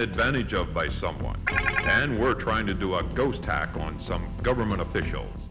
advantage of by someone. And we're trying to do a ghost hack on some government officials.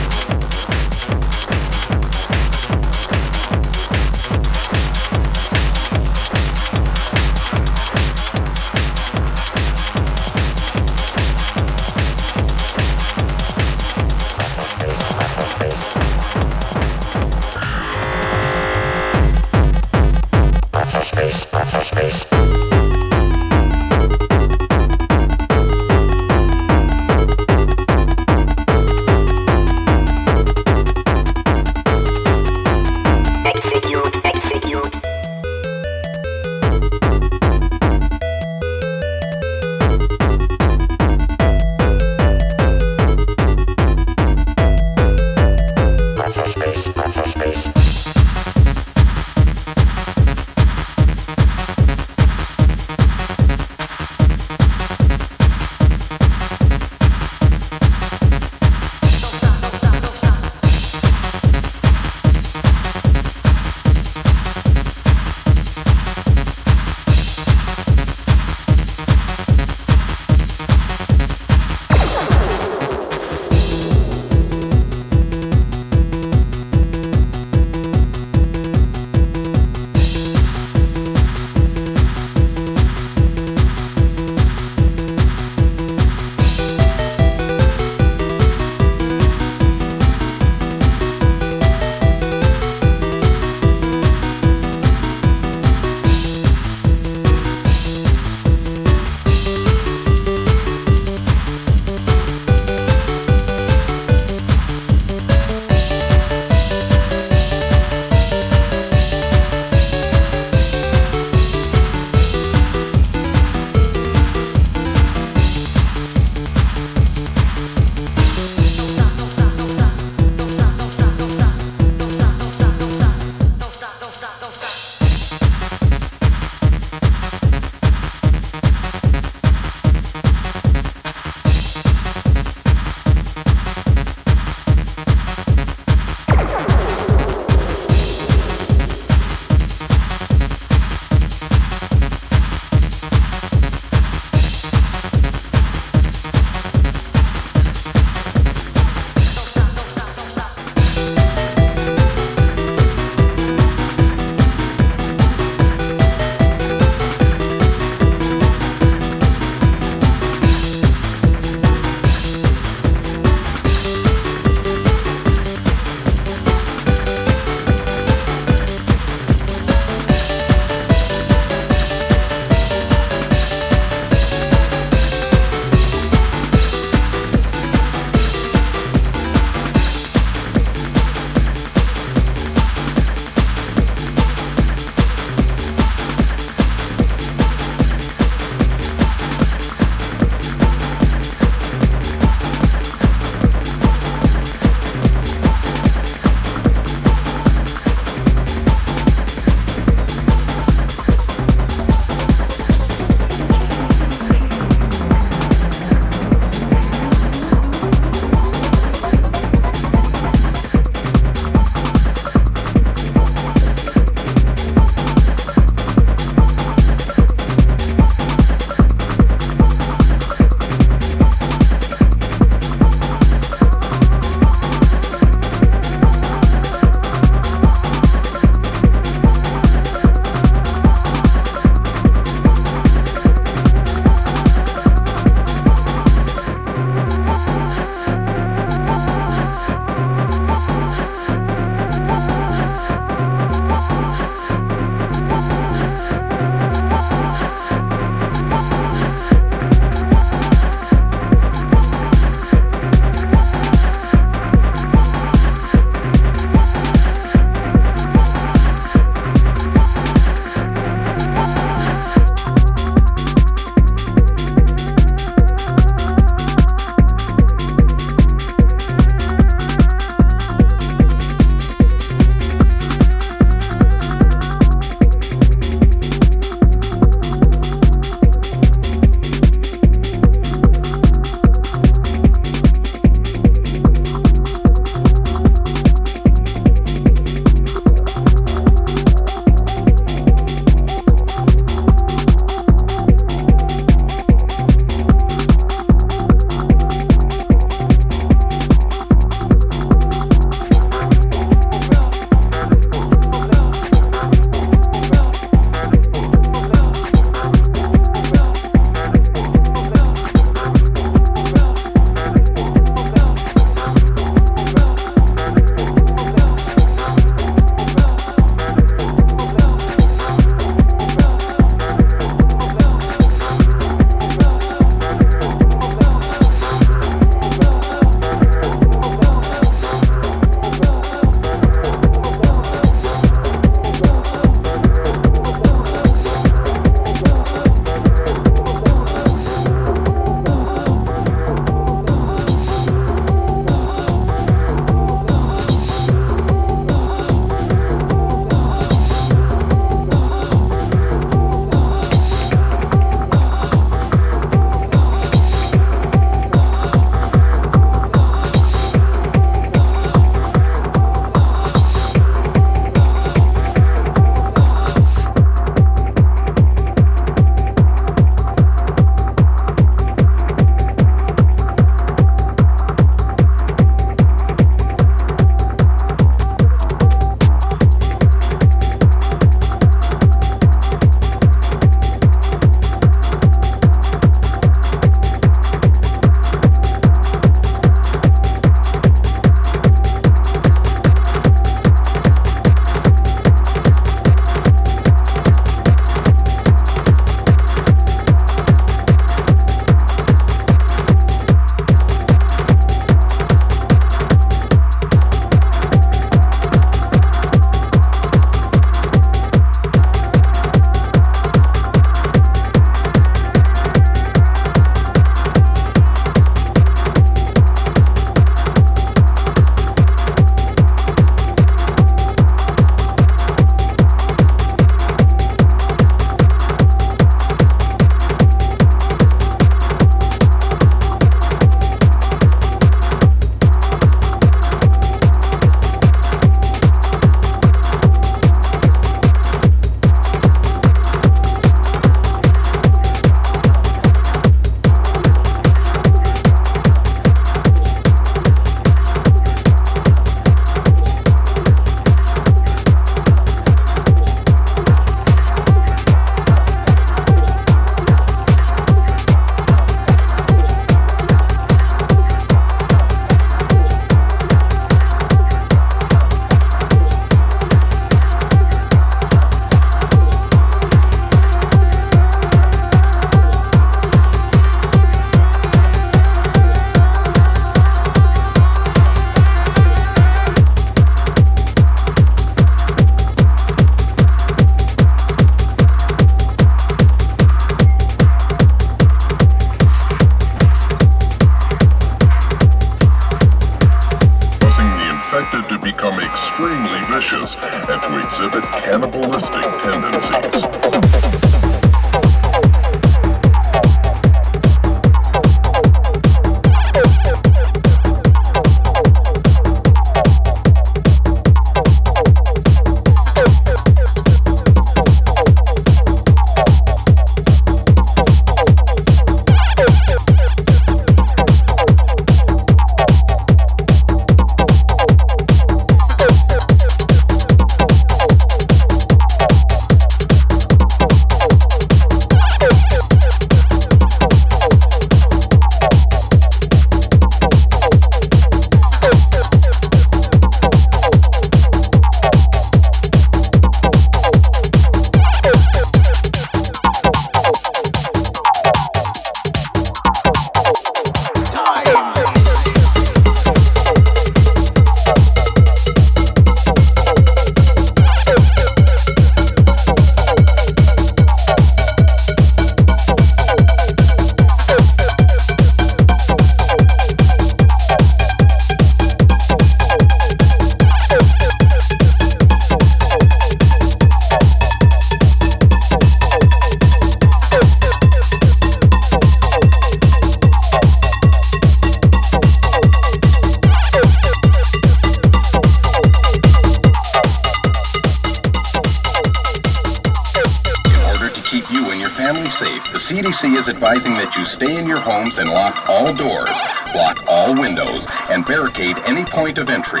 Stay in your homes and lock all doors, block all windows, and barricade any point of entry.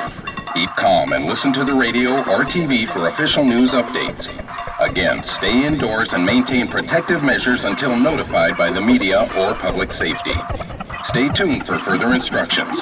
Keep calm and listen to the radio or TV for official news updates. Again, stay indoors and maintain protective measures until notified by the media or public safety. Stay tuned for further instructions.